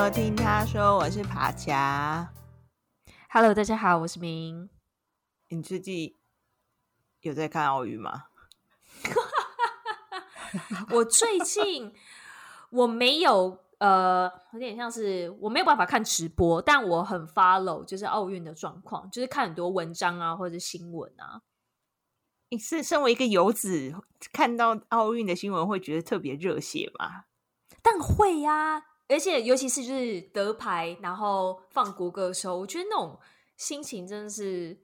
收听他说，我是爬墙。Hello，大家好，我是明。你最近有在看奥运吗？我最近我没有，呃，有点像是我没有办法看直播，但我很 follow，就是奥运的状况，就是看很多文章啊，或者新闻啊。你是身为一个游子，看到奥运的新闻会觉得特别热血吗？但会呀、啊，而且尤其是就是得牌，然后放国歌的时候，我觉得那种心情真的是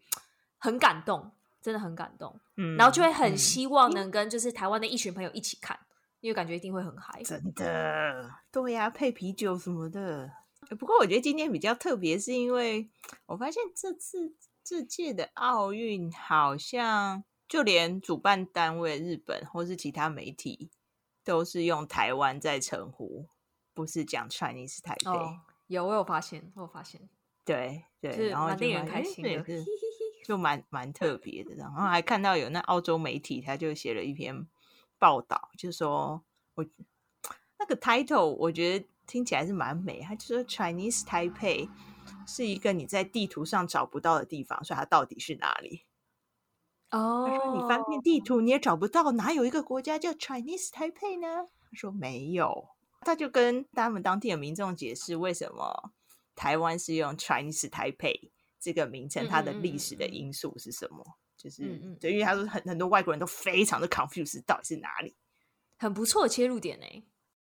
很感动，真的很感动。嗯，然后就会很希望能跟就是台湾的一群朋友一起看，嗯、因为感觉一定会很嗨。真的，对呀、啊，配啤酒什么的。不过我觉得今天比较特别，是因为我发现这次这届的奥运好像。就连主办单位日本或是其他媒体，都是用台湾在称呼，不是讲 Chinese 台北。哦，有，我有发现，我有发现。对对，然后就蛮令人开心的，就蛮蛮特别的。然后还看到有那澳洲媒体，他就写了一篇报道，就说我那个 title 我觉得听起来是蛮美，他就说 Chinese Taipei 是一个你在地图上找不到的地方，所以它到底是哪里？哦，他说：“你翻遍地图，你也找不到哪有一个国家叫 Chinese Taipei 呢？”他说：“没有。”他就跟他们当地的民众解释为什么台湾是用 Chinese Taipei 这个名称，它的历史的因素是什么？嗯嗯就是，对、因为他说很很多外国人都非常的 confused，到底是哪里？很不错的切入点呢。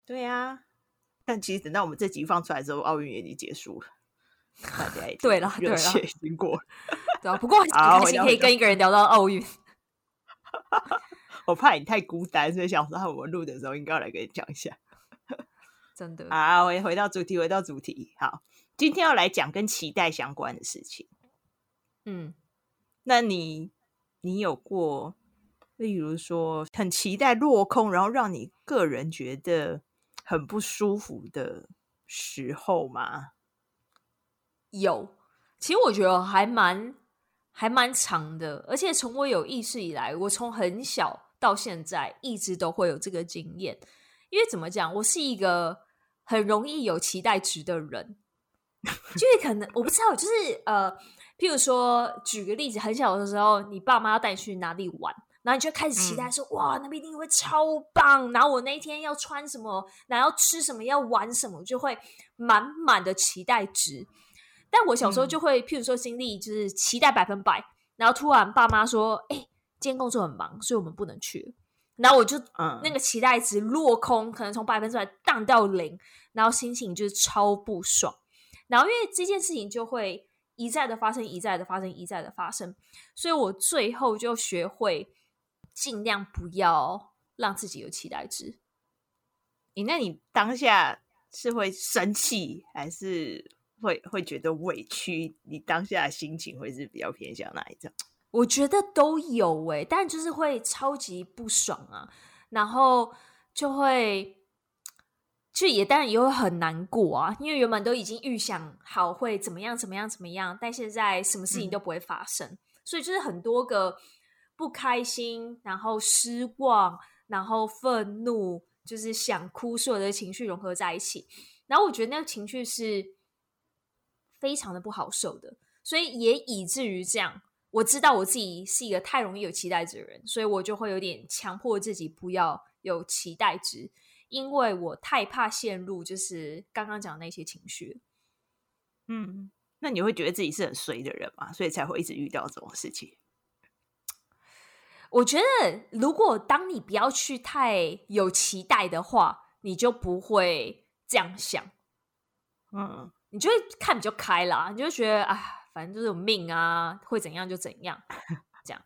对呀、啊，但其实等到我们这集放出来之后，奥运已经结束了。大家也对了，热血经过。对啊，不过很 开心可以跟一个人聊到奥运。我怕你太孤单，所以想说我们录的时候应该要来跟你讲一下。真的啊，回回到主题，回到主题。好，今天要来讲跟期待相关的事情。嗯，那你你有过，例如说很期待落空，然后让你个人觉得很不舒服的时候吗？有，其实我觉得还蛮还蛮长的，而且从我有意识以来，我从很小到现在一直都会有这个经验。因为怎么讲，我是一个很容易有期待值的人，就是可能我不知道，就是呃，譬如说举个例子，很小的时候，你爸妈要带你去哪里玩，然后你就开始期待说，嗯、哇，那边一定会超棒，然后我那一天要穿什么，然后要吃什么，要玩什么，就会满满的期待值。但我小时候就会，譬如说经历就是期待百分百，嗯、然后突然爸妈说：“哎、欸，今天工作很忙，所以我们不能去。”然后我就嗯，那个期待值落空，可能从百分之百荡到零，然后心情就是超不爽。然后因为这件事情就会一再的发生，一再的发生，一再的发生，所以我最后就学会尽量不要让自己有期待值。你那你当下是会生气还是？会会觉得委屈，你当下的心情会是比较偏向哪一种？我觉得都有诶、欸，但就是会超级不爽啊，然后就会就也当然也会很难过啊，因为原本都已经预想好会怎么样怎么样怎么样，但现在什么事情都不会发生，嗯、所以就是很多个不开心，然后失望，然后愤怒，就是想哭，所有的情绪融合在一起，然后我觉得那个情绪是。非常的不好受的，所以也以至于这样，我知道我自己是一个太容易有期待值的人，所以我就会有点强迫自己不要有期待值，因为我太怕陷入就是刚刚讲的那些情绪。嗯，那你会觉得自己是很衰的人吗？所以才会一直遇到这种事情？我觉得，如果当你不要去太有期待的话，你就不会这样想。嗯。你就会看比较开啦，你就觉得啊，反正就是有命啊，会怎样就怎样，这样。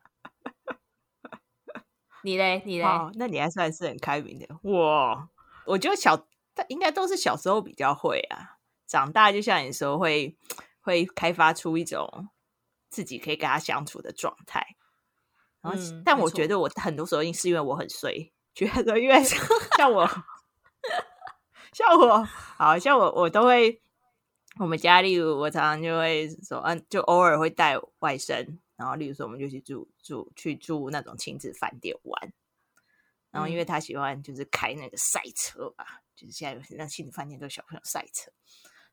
你嘞？你嘞？那你还算是很开明的。我，我觉得小，应该都是小时候比较会啊，长大就像你说，会会开发出一种自己可以跟他相处的状态。然后，嗯、但我觉得我很多时候是因为我很衰，觉得因为 像我，像我，好像我，我都会。我们家，例如我常常就会说，嗯，就偶尔会带外甥，然后例如说，我们就去住住去住那种亲子饭店玩。然后因为他喜欢就是开那个赛车吧，就是现在有那亲子饭店都有小朋友赛车，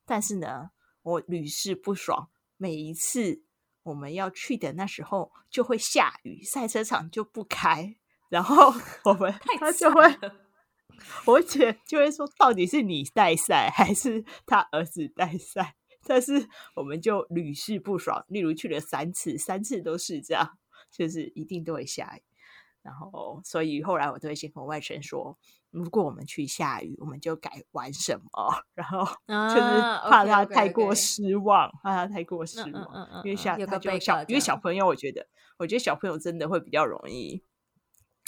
但是呢，我屡试不爽，每一次我们要去的那时候就会下雨，赛车场就不开，然后 我们他就会，我姐就会说，到底是你带赛还是他儿子带赛？但是我们就屡试不爽，例如去了三次，三次都是这样，就是一定都会下雨。然后，所以后来我都会先跟我外甥说，如果我们去下雨，我们就改玩什么，然后就是怕他太过失望，怕他太过失望。因为下他就小，因为小朋友，我觉得，我觉得小朋友真的会比较容易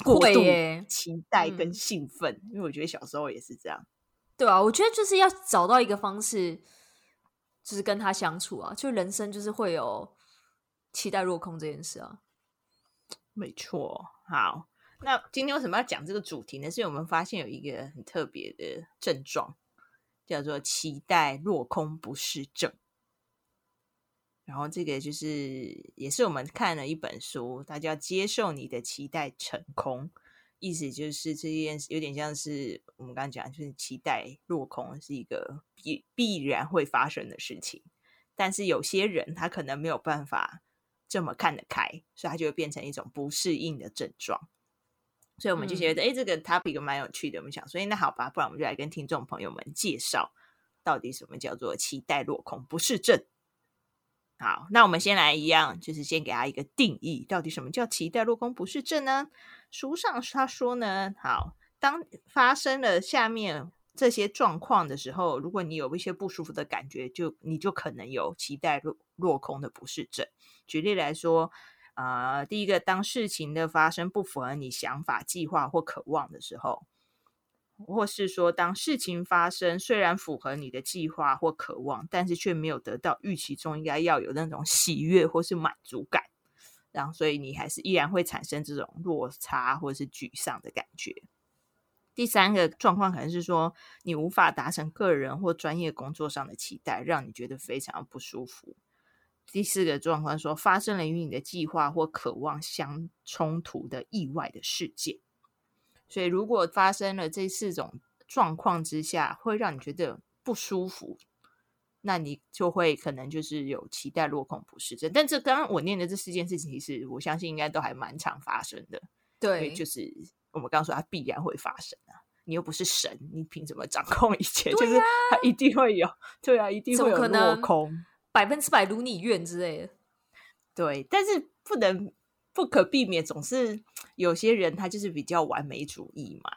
过度期待跟兴奋，因为我觉得小时候也是这样。对啊，我觉得就是要找到一个方式，就是跟他相处啊，就人生就是会有期待落空这件事啊。没错。好，那今天为什么要讲这个主题呢？是因为我们发现有一个很特别的症状，叫做期待落空不适症。然后这个就是也是我们看了一本书，它叫《接受你的期待成空》，意思就是这件事有点像是我们刚刚讲，就是期待落空是一个必必然会发生的事情，但是有些人他可能没有办法。这么看得开，所以他就会变成一种不适应的症状。所以我们就觉得，哎、嗯，这个 topic 蛮有趣的。我们想所以，那好吧，不然我们就来跟听众朋友们介绍，到底什么叫做期待落空不适症。好，那我们先来一样，就是先给他一个定义，到底什么叫期待落空不适症呢？书上他说呢，好，当发生了下面。这些状况的时候，如果你有一些不舒服的感觉，就你就可能有期待落落空的不适症。举例来说，啊、呃，第一个，当事情的发生不符合你想法、计划或渴望的时候，或是说，当事情发生虽然符合你的计划或渴望，但是却没有得到预期中应该要有那种喜悦或是满足感，然后所以你还是依然会产生这种落差或是沮丧的感觉。第三个状况可能是说，你无法达成个人或专业工作上的期待，让你觉得非常不舒服。第四个状况说，发生了与你的计划或渴望相冲突的意外的事件。所以，如果发生了这四种状况之下，会让你觉得不舒服，那你就会可能就是有期待落空不适症。但这刚刚我念的这四件事情，其实我相信应该都还蛮常发生的。对，就是。我们刚刚说它必然会发生啊，你又不是神，你凭什么掌控一切？啊、就是它一定会有，对啊，一定会有落空，百分之百如你愿之类的。对，但是不能不可避免，总是有些人他就是比较完美主义嘛，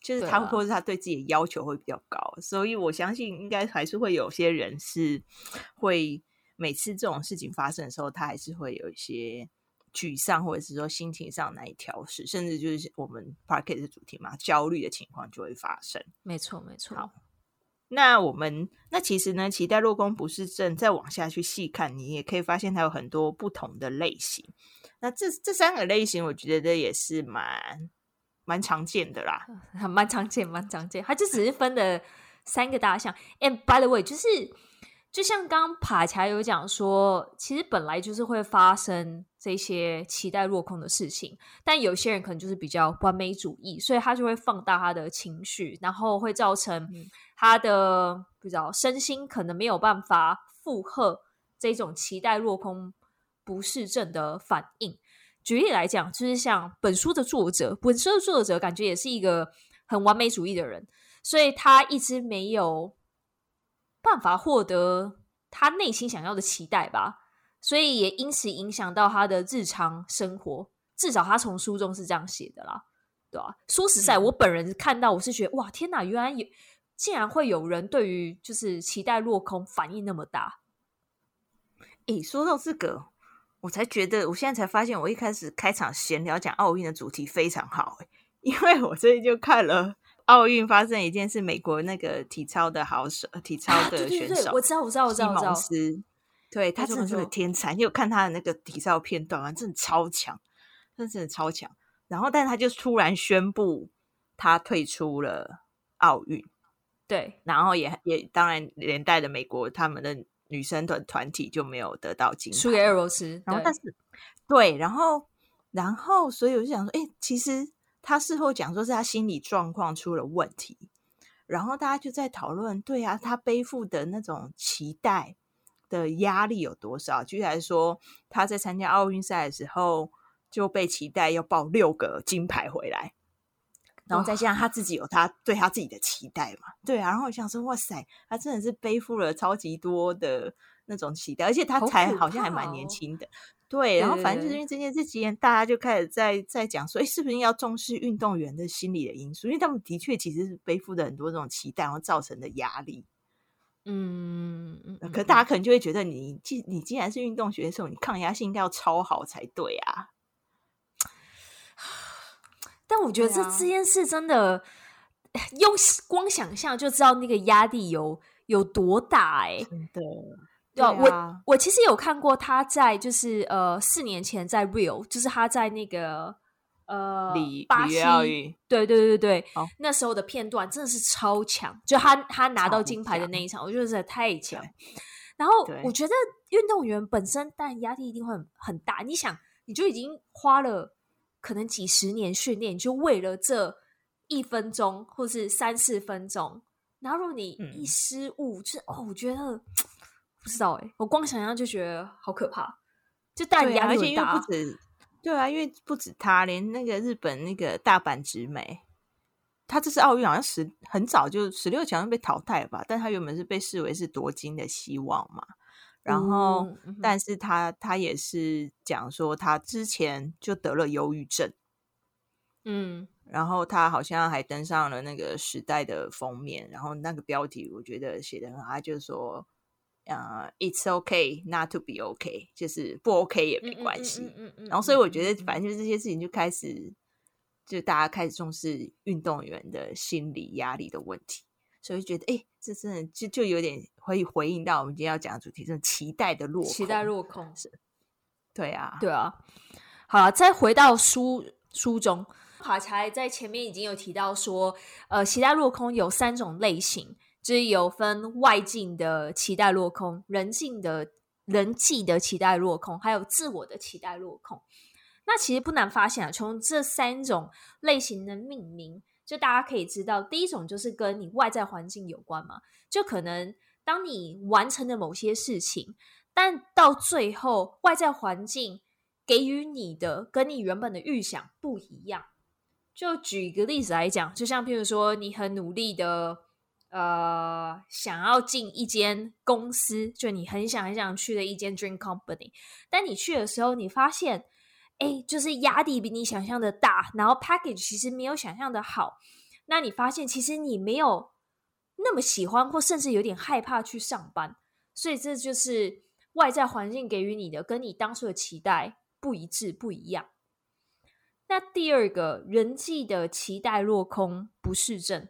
就是他或者他对自己的要求会比较高，啊、所以我相信应该还是会有些人是会每次这种事情发生的时候，他还是会有一些。沮丧，或者是说心情上难以调试，甚至就是我们 podcast 的主题嘛，焦虑的情况就会发生。没错，没错。好，那我们那其实呢，脐带落宫不是症，再往下去细看，你也可以发现它有很多不同的类型。那这这三个类型，我觉得也是蛮蛮常见的啦，蛮常见，蛮常见。它就只是分了三个大项。And by the way，就是。就像刚刚爬起来有讲说，其实本来就是会发生这些期待落空的事情，但有些人可能就是比较完美主义，所以他就会放大他的情绪，然后会造成他的不知道身心可能没有办法负荷这种期待落空不适症的反应。举例来讲，就是像本书的作者，本书的作者感觉也是一个很完美主义的人，所以他一直没有。办法获得他内心想要的期待吧，所以也因此影响到他的日常生活。至少他从书中是这样写的啦，对吧？说实在，我本人看到我是觉得，哇，天哪！原来有，竟然会有人对于就是期待落空反应那么大。诶，说到这个，我才觉得，我现在才发现，我一开始开场闲聊讲奥运的主题非常好，因为我最近就看了。奥运发生一件事，美国那个体操的好手，体操的选手，啊、对对对我知道，我知道，我知道，我知道。对他真的是个天才。你有看他的那个体操片段吗？真的超强，真的真的超强。然后，但是他就突然宣布他退出了奥运。对，然后也也当然连带的美国他们的女生团团体就没有得到金牌，输给俄罗斯。然后，但是对，然后然后，所以我就想说，哎，其实。他事后讲说是他心理状况出了问题，然后大家就在讨论，对啊，他背负的那种期待的压力有多少？举例来说，他在参加奥运赛的时候就被期待要报六个金牌回来，然后再加上他自己有他对他自己的期待嘛，对啊。然后我想说，哇塞，他真的是背负了超级多的那种期待，而且他才好像还蛮年轻的。对，然后反正就是因为这件事情，大家就开始在在讲说，哎，是不是要重视运动员的心理的因素？因为他们的确其实是背负着很多这种期待，然后造成的压力。嗯嗯，可大家可能就会觉得你，你既你既然是运动选手，你抗压性应该要超好才对啊。但我觉得这这件事真的，用光想象就知道那个压力有有多大哎、欸，真的。对，啊、我我其实有看过他在就是呃四年前在 Real，就是他在那个呃巴西对对对对，哦、那时候的片段真的是超强，就他他拿到金牌的那一场，我觉得是太强。然后我觉得运动员本身但压力一定会很很大，你想你就已经花了可能几十年训练，就为了这一分钟或是三四分钟，然后如果你一失误，嗯、就是哦，我觉得。不知道哎、欸，我光想象就觉得好可怕，就大压力大。而且不止，对啊，因为不止他，连那个日本那个大阪直美，他这次奥运好像十很早就十六强就被淘汰了吧？但他原本是被视为是夺金的希望嘛。然后，嗯、但是他他也是讲说，他之前就得了忧郁症，嗯，然后他好像还登上了那个《时代》的封面，然后那个标题我觉得写的很好，他就是说。呃、uh，It's okay not to be okay，就是不 OK 也没关系。嗯嗯嗯、然后，所以我觉得，反正就是这些事情就开始，就大家开始重视运动员的心理压力的问题。所以觉得，哎、欸，这真的就就有点可以回应到我们今天要讲的主题，这种期待的落空。期待落空是，对啊，对啊。好了，再回到书书中，卡才在前面已经有提到说，呃，期待落空有三种类型。是有分外境的期待落空，人境的人际的期待落空，还有自我的期待落空。那其实不难发现啊，从这三种类型的命名，就大家可以知道，第一种就是跟你外在环境有关嘛，就可能当你完成了某些事情，但到最后外在环境给予你的跟你原本的预想不一样。就举一个例子来讲，就像譬如说，你很努力的。呃，想要进一间公司，就你很想很想去的一间 dream company，但你去的时候，你发现，哎，就是压力比你想象的大，然后 package 其实没有想象的好，那你发现其实你没有那么喜欢，或甚至有点害怕去上班，所以这就是外在环境给予你的，跟你当初的期待不一致，不一样。那第二个人际的期待落空，不适症。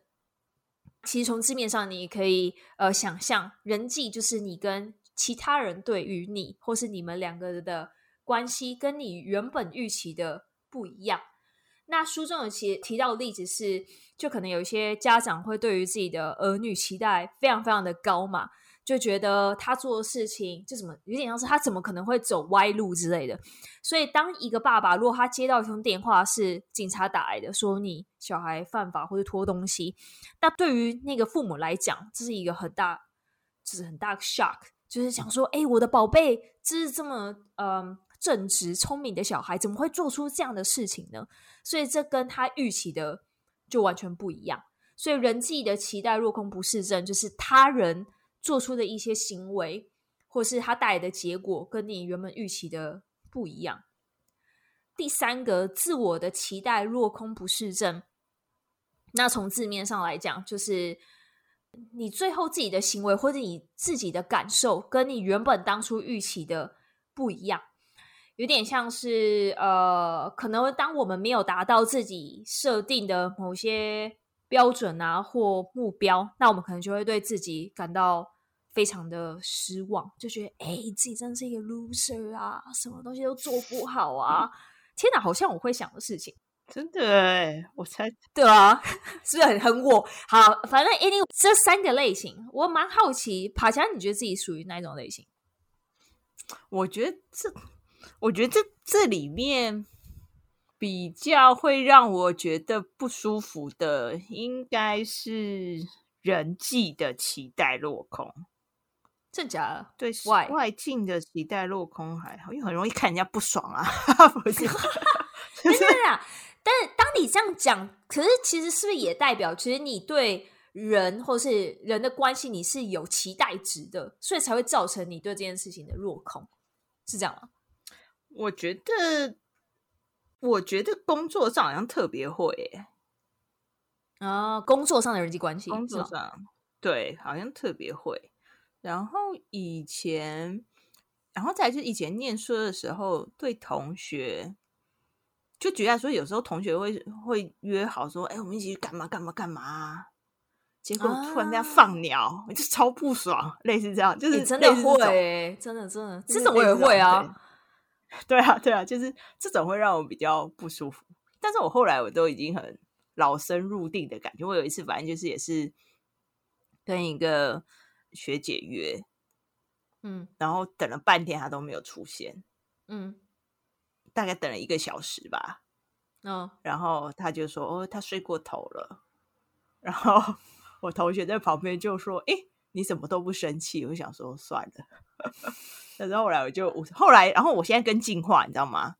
其实从字面上，你可以呃想象，人际就是你跟其他人对于你，或是你们两个人的关系，跟你原本预期的不一样。那书中有提提到的例子是，就可能有一些家长会对于自己的儿女期待非常非常的高嘛。就觉得他做的事情就怎么有点像是他怎么可能会走歪路之类的，所以当一个爸爸如果他接到一通电话是警察打来的，说你小孩犯法或者偷东西，那对于那个父母来讲，这是一个很大，就是很大 shock，就是想说，哎，我的宝贝，这是这么嗯正直聪明的小孩，怎么会做出这样的事情呢？所以这跟他预期的就完全不一样。所以人际的期待落空不适症，就是他人。做出的一些行为，或是他带来的结果，跟你原本预期的不一样。第三个，自我的期待落空不适症。那从字面上来讲，就是你最后自己的行为或者你自己的感受，跟你原本当初预期的不一样。有点像是呃，可能当我们没有达到自己设定的某些标准啊或目标，那我们可能就会对自己感到。非常的失望，就觉得哎，自己真的是一个 loser 啊，什么东西都做不好啊！天哪，好像我会想的事情，真的哎，我猜 对啊，是不是很很我？好，反正 any 这三个类型，我蛮好奇，爬墙，你觉得自己属于哪种类型？我觉得这，我觉得这这里面比较会让我觉得不舒服的，应该是人际的期待落空。真假的？对外外境的期待落空还好，因为很容易看人家不爽啊。不是，但是啊，但是当你这样讲，可是其实是不是也代表，其实你对人或是人的关系，你是有期待值的，所以才会造成你对这件事情的落空，是这样吗？我觉得，我觉得工作上好像特别会耶啊，工作上的人际关系，工作上对，好像特别会。然后以前，然后再就是以前念书的时候，对同学，就举例来说，有时候同学会会约好说：“哎，我们一起去干嘛干嘛干嘛。”结果突然这样放鸟，啊、就超不爽。类似这样，就是真的会，真的真的，这种我也会啊对。对啊，对啊，就是这种会让我比较不舒服。但是我后来我都已经很老生入定的感觉。我有一次，反正就是也是跟一个。学姐约，嗯，然后等了半天，她都没有出现，嗯，大概等了一个小时吧，嗯，然后他就说：“哦，他睡过头了。”然后我同学在旁边就说：“哎，你怎么都不生气？”我想说算了。但是后来我就后来，然后我现在跟进化，你知道吗？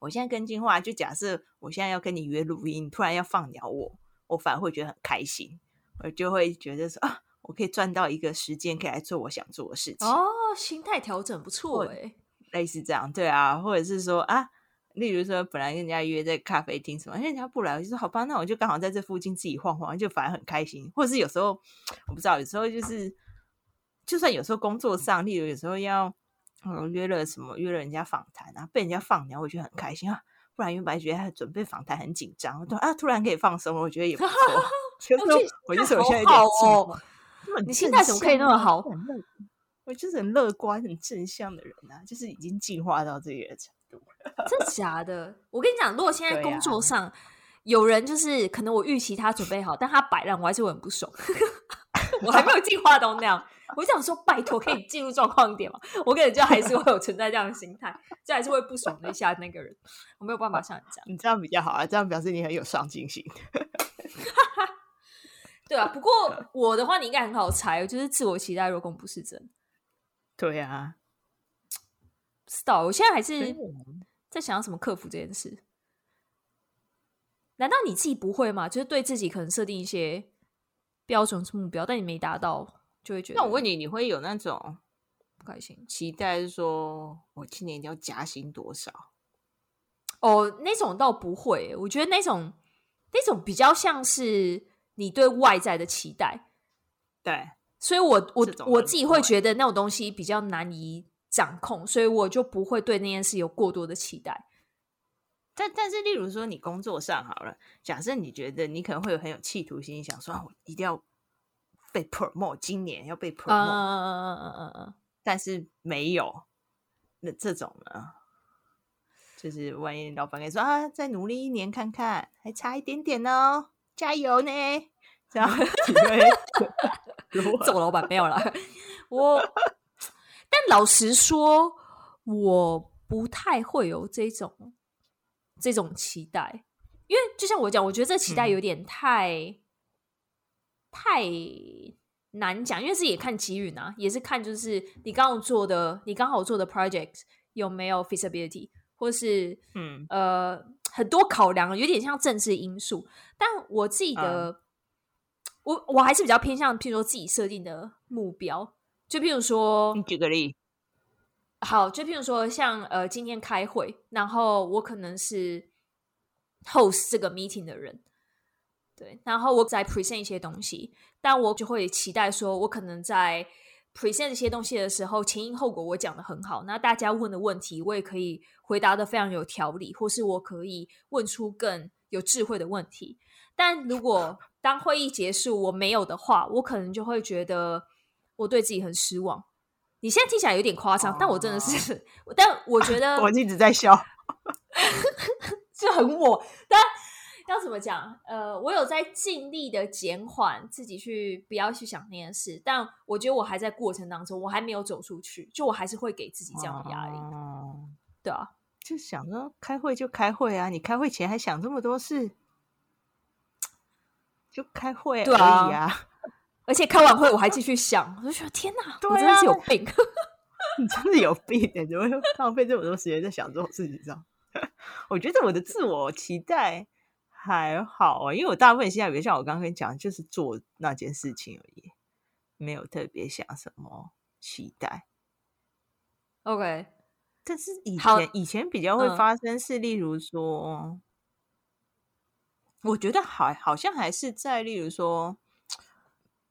我现在跟进化，就假设我现在要跟你约录音，突然要放鸟我，我反而会觉得很开心，我就会觉得说啊。我可以赚到一个时间，可以来做我想做的事情。哦，心态调整不错哎，类似这样，对啊，或者是说啊，例如说本来跟人家约在咖啡厅什么，人家不来，我就说好吧，那我就刚好在这附近自己晃晃，就反而很开心。或者是有时候我不知道，有时候就是，就算有时候工作上，例如有时候要嗯约了什么，约了人家访谈啊，被人家放鸟，我觉得很开心啊。不然原本觉得他准备访谈很紧张，对啊，突然可以放松，我觉得也不错。就是我就首先有点哦。你心态怎么可以那么好？我就是很乐观、很正向的人啊，就是已经进化到这个程度。真的假的？我跟你讲，如果现在工作上有人就是可能我预期他准备好，但他摆烂，我还是会很不爽。我还没有进化到那样，我就想说，拜托，可以进入状况一点嘛？我感觉就还是会有存在这样的心态，就还是会不爽的一下那个人。我没有办法像你这样，你这样比较好啊，这样表示你很有上进心。对啊，不过 我的话你应该很好猜，就是自我期待落空不是真。对啊，不知道，我现在还是在想要怎么克服这件事。难道你自己不会吗？就是对自己可能设定一些标准目标，但你没达到，就会觉得。那我问你，你会有那种不开心期待，是说我今年一定要加薪多少？哦，那种倒不会。我觉得那种那种比较像是。你对外在的期待，对，所以我我我自己会觉得那种东西比较难以掌控，所以我就不会对那件事有过多的期待。但但是，例如说你工作上好了，假设你觉得你可能会有很有企图心，想说我一定要被 promote，今年要被 promote，嗯嗯嗯嗯嗯嗯，但是没有，那这种呢，就是万一老板跟你说啊，再努力一年看看，还差一点点哦。加油呢！这样，做 老板没有了。我，但老实说，我不太会有这种这种期待，因为就像我讲，我觉得这期待有点太、嗯、太难讲，因为自己也看机遇啊，也是看就是你刚好做的，你刚好做的 project 有没有 feasibility，或是嗯呃。很多考量，有点像政治因素，但我自己的，嗯、我我还是比较偏向，譬如说自己设定的目标，就譬如说，你举个例，好，就譬如说像呃，今天开会，然后我可能是 host 这个 meeting 的人，对，然后我在 present 一些东西，但我就会期待说，我可能在。Present 这些东西的时候，前因后果我讲的很好，那大家问的问题我也可以回答的非常有条理，或是我可以问出更有智慧的问题。但如果当会议结束我没有的话，我可能就会觉得我对自己很失望。你现在听起来有点夸张，哦、但我真的是，但我觉得 我一直在笑，就很我，但。要怎么讲？呃，我有在尽力的减缓自己去不要去想那件事，但我觉得我还在过程当中，我还没有走出去，就我还是会给自己这样的压力。哦、对啊，就想着开会就开会啊，你开会前还想这么多事，就开会而已啊。而且开完会我还继续想，我就觉得天哪，啊、我真的是有病，你真的有病哎！怎么会浪费这么多时间在想这种事情上？我觉得我的自我期待还好啊，因为我大部分现在，比如像我刚刚跟你讲，就是做那件事情而已，没有特别想什么期待。OK，但是以前以前比较会发生是，例如说，嗯、我觉得好好像还是在例如说。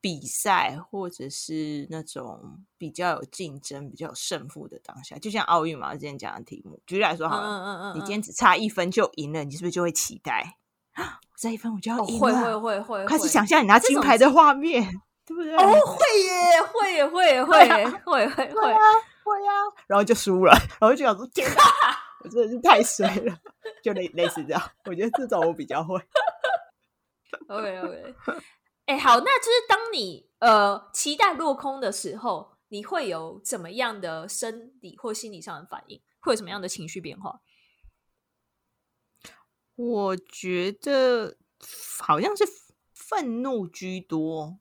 比赛或者是那种比较有竞争、比较有胜负的当下，就像奥运嘛，之前讲的题目，举例来说好了，嗯嗯嗯，你今天只差一分就赢了，你是不是就会期待？我差一分我就要赢了，会会会会，开始想象你拿金牌的画面，对不对？哦，会耶，会耶，会耶，会耶，会会会啊，会啊，然后就输了，然后就想说天哪，我真的是太衰了，就类类似这样。我觉得这种我比较会。OK OK。哎，好，那就是当你呃期待落空的时候，你会有怎么样的生理或心理上的反应？会有什么样的情绪变化？我觉得好像是愤怒居多，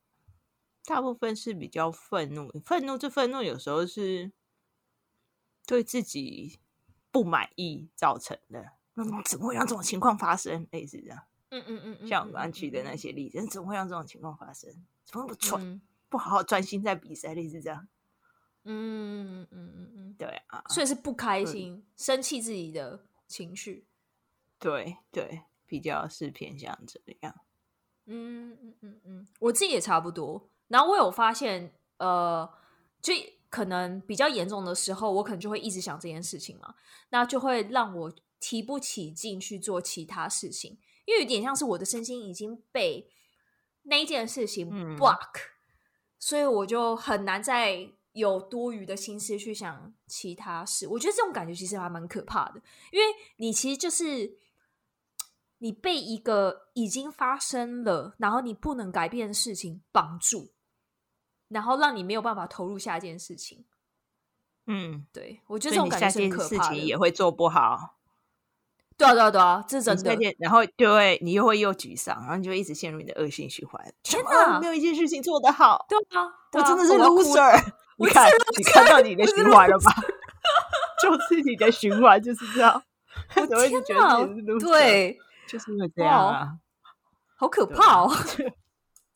大部分是比较愤怒。愤怒这愤怒有时候是对自己不满意造成的。那怎么会让这种情况发生？类似这样。嗯嗯嗯，嗯，像我刚举的那些例子，嗯、怎么会让这种情况发生？怎么那么蠢？嗯、不好好专心在比赛，类似这样。嗯嗯嗯嗯嗯，对啊，所以是不开心、生气自己的情绪。对对，比较是偏向这样。嗯嗯嗯嗯，我自己也差不多。然后我有发现，呃，就可能比较严重的时候，我可能就会一直想这件事情嘛，那就会让我提不起劲去做其他事情。因为有点像是我的身心已经被那一件事情 block，嗯，所以我就很难再有多余的心思去想其他事。我觉得这种感觉其实还蛮可怕的，因为你其实就是你被一个已经发生了，然后你不能改变的事情绑住，然后让你没有办法投入下一件事情。嗯，对，我觉得这种感觉是很可怕的，事情也会做不好。对啊，对啊，对啊，这是真的。然后就会你又会又沮丧，然后你就会一直陷入你的恶性循环。天哪，没有一件事情做得好。对啊，我真的是 loser。你看，你看到你的循环了吧？就是你的循环就是这样。我 怎么会觉得？对，就是因为这样啊，好可怕哦，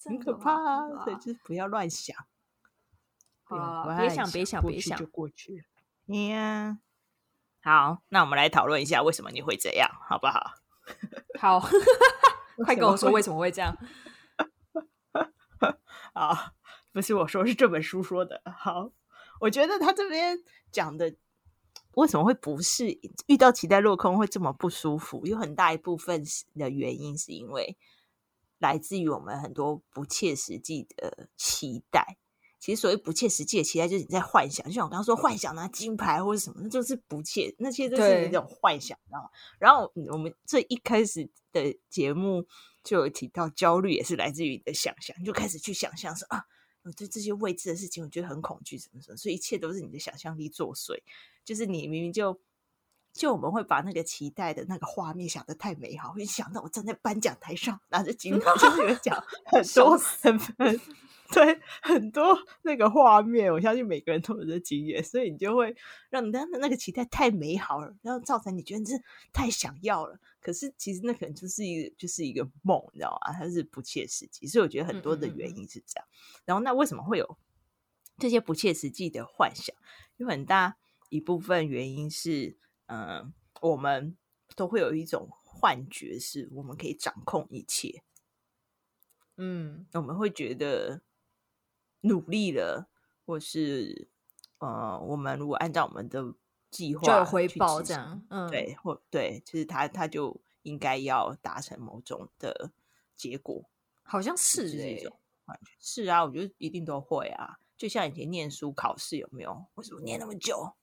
很可怕啊！所以就是不要乱想。啊，别想，别想，别想，就过去了。你呀。好，那我们来讨论一下为什么你会这样，好不好？好，快跟我说为什么会这样。啊，不是我说，是这本书说的。好，我觉得他这边讲的为什么会不适应，遇到期待落空会这么不舒服，有很大一部分的原因是因为来自于我们很多不切实际的期待。其实所谓不切实际的期待，就是你在幻想，就像我刚刚说，幻想拿金牌或者什么，那就是不切，那些都是一种幻想，知道吗？然后我们这一开始的节目就有提到，焦虑也是来自于你的想象，你就开始去想象说啊，我对这些未知的事情，我觉得很恐惧，什么什么，所以一切都是你的想象力作祟。就是你明明就就我们会把那个期待的那个画面想得太美好，会想到我站在颁奖台上拿着金奖，就是有讲很多很很。对，很多那个画面，我相信每个人都有这经验，所以你就会让你的那个期待太美好了，然后造成你觉得是太想要了。可是其实那可能就是一个就是一个梦，你知道吗？它是不切实际，所以我觉得很多的原因是这样。嗯嗯嗯。然后那为什么会有这些不切实际的幻想？有很大一部分原因是，嗯、呃，我们都会有一种幻觉，是我们可以掌控一切。嗯，我们会觉得。努力了，或是呃，我们如果按照我们的计划，就有回报这样，嗯，对，或对，其实他他就应该要达成某种的结果，好像是这种。是啊，我觉得一定都会啊。就像以前念书考试有没有？为什么念那么久，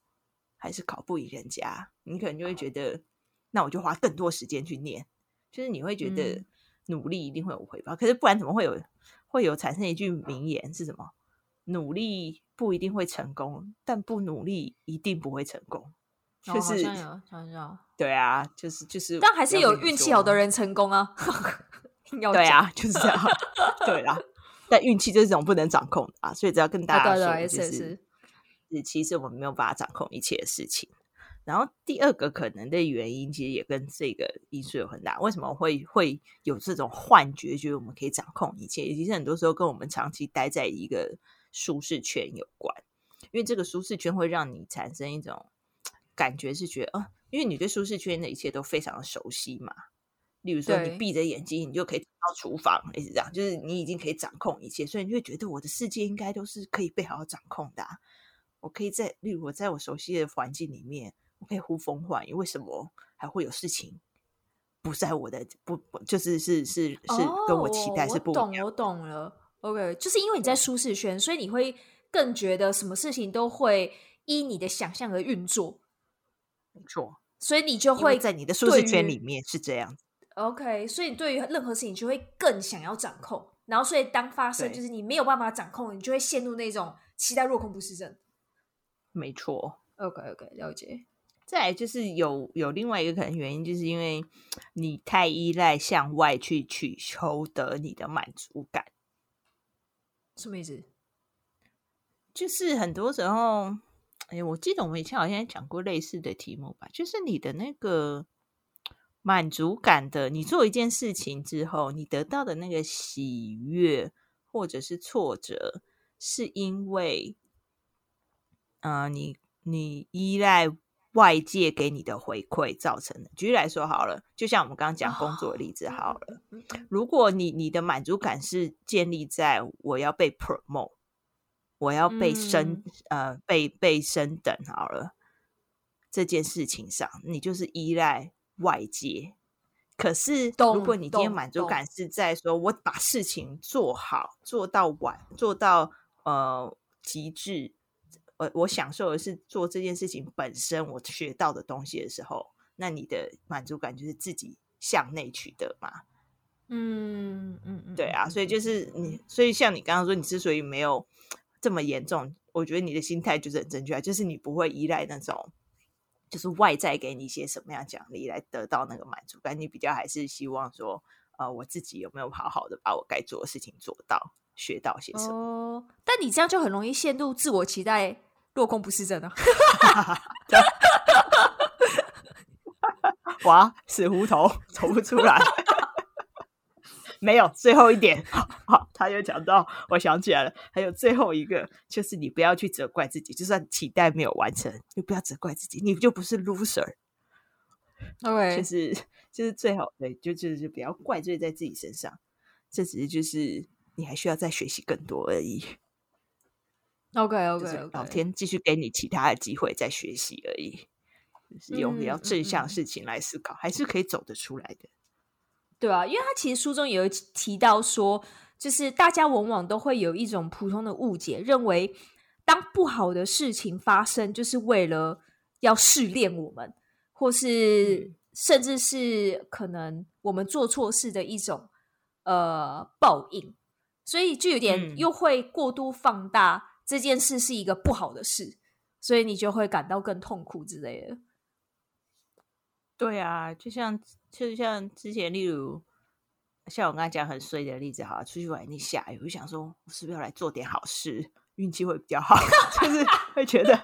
还是考不赢人家？你可能就会觉得，那我就花更多时间去念。就是你会觉得努力一定会有回报，嗯、可是不然怎么会有？会有产生一句名言是什么？努力不一定会成功，但不努力一定不会成功。就是、哦、好像对啊，就是就是，但还是有运气好的人成功啊。对啊，就是这样。对啦，但运气就是这种不能掌控的啊，所以只要跟大家说，就是，是其实我们没有办法掌控一切的事情。然后第二个可能的原因，其实也跟这个因素有很大。为什么会会有这种幻觉，觉得我们可以掌控一切？其实很多时候跟我们长期待在一个舒适圈有关，因为这个舒适圈会让你产生一种感觉，是觉得啊，因为你对舒适圈的一切都非常的熟悉嘛。例如说，你闭着眼睛，你就可以到厨房，类似这样，就是你已经可以掌控一切，所以你就会觉得我的世界应该都是可以被好好掌控的啊。我可以在，例如我在我熟悉的环境里面。我可以呼风唤雨，为什么还会有事情不在我的不就是是是是跟我期待是不一样？哦，我懂，我懂了。OK，就是因为你在舒适圈，所以你会更觉得什么事情都会依你的想象而运作。没错，所以你就会在你的舒适圈里面是这样子。OK，所以对于任何事情就会更想要掌控，然后所以当发生就是你没有办法掌控，你就会陷入那种期待落空不适症。没错。OK，OK，、okay, okay, 了解。再来就是有有另外一个可能原因，就是因为你太依赖向外去去求得你的满足感。什么意思？就是很多时候，哎，我记得我们以前好像讲过类似的题目吧。就是你的那个满足感的，你做一件事情之后，你得到的那个喜悦或者是挫折，是因为，嗯、呃，你你依赖。外界给你的回馈造成的。举例来说好了，就像我们刚刚讲工作的例子好了。如果你你的满足感是建立在我要被 promote，我要被升、嗯、呃被被升等好了这件事情上，你就是依赖外界。可是如果你今天满足感是在说我把事情做好，做到完，做到呃极致。我我享受的是做这件事情本身，我学到的东西的时候，那你的满足感就是自己向内取得嘛。嗯嗯嗯，对啊，所以就是你，所以像你刚刚说，你之所以没有这么严重，我觉得你的心态就是很正确，就是你不会依赖那种，就是外在给你一些什么样奖励来得到那个满足感，你比较还是希望说，呃，我自己有没有好好的把我该做的事情做到，学到些什么？哦，但你这样就很容易陷入自我期待。落空不是真的！哇，死胡同走不出来。没有最后一点，好，他又讲到，我想起来了，还有最后一个，就是你不要去责怪自己，就算期待没有完成，就不要责怪自己，你就不是 loser。OK，就是就是最好对，就就是就不要怪罪在自己身上，这只是就是你还需要再学习更多而已。OK OK，, okay. 老天继续给你其他的机会再学习而已，就是用比较正向事情来思考，嗯嗯嗯，还是可以走得出来的。对啊，因为他其实书中有提到说，就是大家往往都会有一种普通的误解，认为当不好的事情发生，就是为了要试炼我们，或是甚至是可能我们做错事的一种呃报应，所以就有点又会过度放大。这件事是一个不好的事，所以你就会感到更痛苦之类的。对啊，就像就像之前，例如像我刚才讲很衰的例子，哈，出去玩你下雨，我就想说，我是不是要来做点好事，运气会比较好？就是会觉得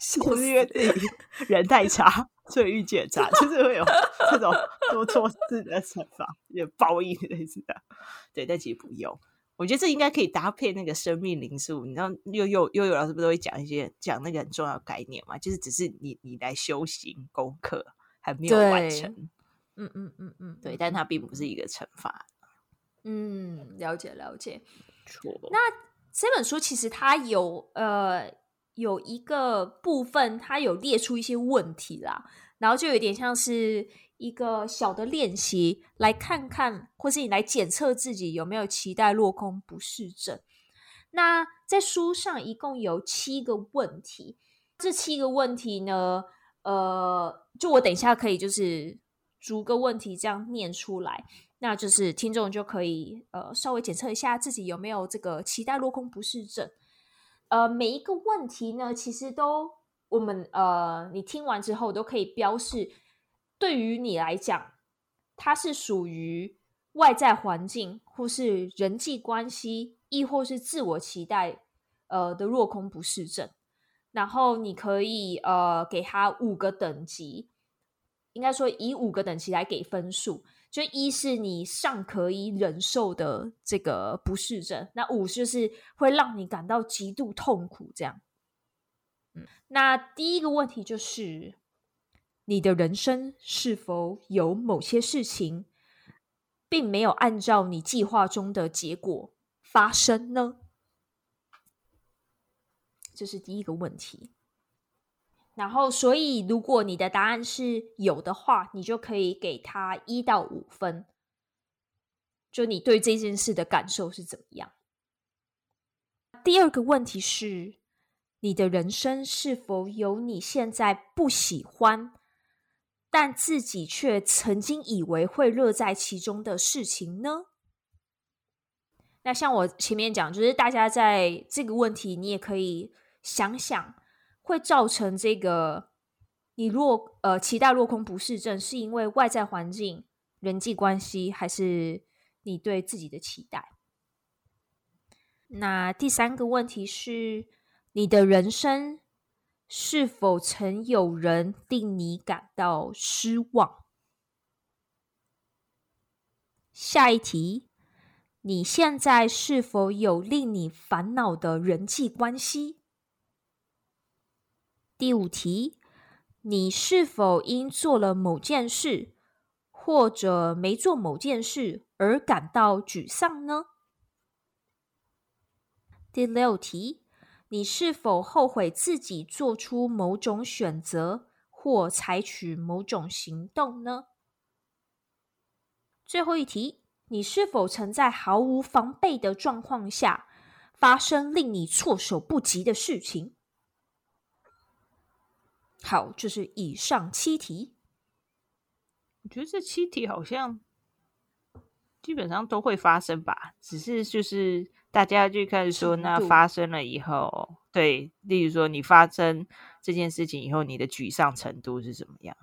是不是因为自己人太差，所以运气很差，就是会有这种做错事的惩罚，有报应类似的。对，但其实不用。我觉得这应该可以搭配那个生命灵数，你知道，悠悠悠悠老师不都会讲一些讲那个很重要的概念嘛？就是只是你你来修行功课还没有完成，嗯嗯嗯嗯，对，但它并不是一个惩罚。嗯，了解了解。错。那这本书其实它有呃有一个部分，它有列出一些问题啦，然后就有点像是。一个小的练习，来看看，或是你来检测自己有没有期待落空不适症。那在书上一共有七个问题，这七个问题呢，呃，就我等一下可以就是逐个问题这样念出来，那就是听众就可以呃稍微检测一下自己有没有这个期待落空不适症。呃，每一个问题呢，其实都我们呃你听完之后都可以标示。对于你来讲，它是属于外在环境或是人际关系亦或是自我期待呃的落空不适症。然后你可以呃给他五个等级，应该说以五个等级来给分数。就一是你尚可以忍受的这个不适症，那五就是会让你感到极度痛苦这样。嗯，那第一个问题就是，你的人生是否有某些事情并没有按照你计划中的结果发生呢？这是第一个问题。然后，所以如果你的答案是有的话，你就可以给他一到五分。就你对这件事的感受是怎么样？第二个问题是，你的人生是否有你现在不喜欢，但自己却曾经以为会乐在其中的事情呢？那像我前面讲，就是大家在这个问题，你也可以想想。会造成这个你落呃期待落空不适症，是因为外在环境、人际关系，还是你对自己的期待？那第三个问题是，你的人生是否曾有人令你感到失望？下一题，你现在是否有令你烦恼的人际关系？第五题，你是否因做了某件事，或者没做某件事而感到沮丧呢？第六题，你是否后悔自己做出某种选择或采取某种行动呢？最后一题，你是否曾在毫无防备的状况下发生令你措手不及的事情？好，就是以上七题。我觉得这七题好像基本上都会发生吧，只是就是大家就开始说，那发生了以后，对，例如说你发生这件事情以后，你的沮丧程度是怎么样？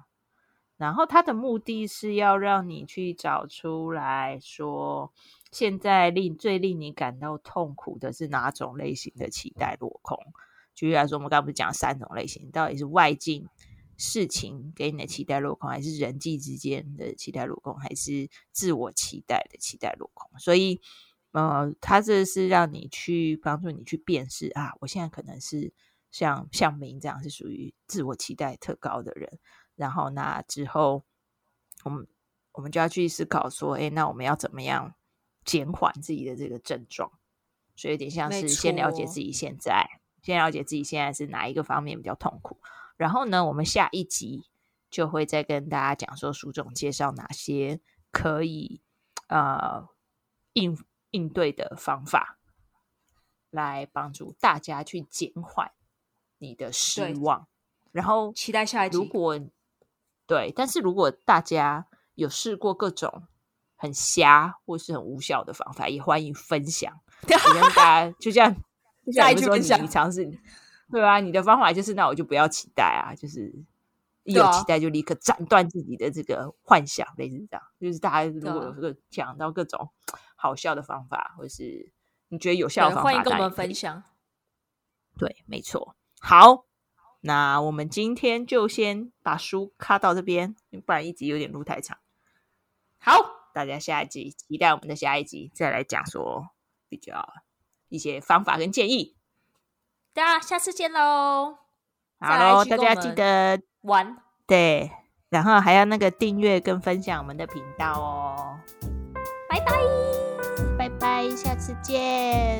然后他的目的是要让你去找出来说，现在令最令你感到痛苦的是哪种类型的期待落空。举例来说，我们刚刚不是讲三种类型，到底是外境事情给你的期待落空，还是人际之间的期待落空，还是自我期待的期待落空？所以，呃，他这是让你去帮助你去辨识啊，我现在可能是像像明这样是属于自我期待特高的人。然后，那之后，我们我们就要去思考说，哎，那我们要怎么样减缓自己的这个症状？所以，有点像是先了解自己现在。先了解自己现在是哪一个方面比较痛苦，然后呢，我们下一集就会再跟大家讲说，书中介绍哪些可以呃应应对的方法，来帮助大家去减缓你的失望。然后期待下一集。如果对，但是如果大家有试过各种很瞎或是很无效的方法，也欢迎分享，跟大家就这样。再一句分享，你尝试，对啊，你的方法就是，那我就不要期待啊，就是一有期待就立刻斩断自己的这个幻想，类似这样。就是大家如果有个讲到各种好笑的方法，或是你觉得有效的方法，欢迎跟我们分享。对，没错。好，那我们今天就先把书卡到这边，不然一集有点录太长。好，大家下一集期待我们的下一集，再来讲说比较。一些方法跟建议，大家下次见喽！好喽，大家记得玩对，然后还要那个订阅跟分享我们的频道哦。拜拜，拜拜，下次见。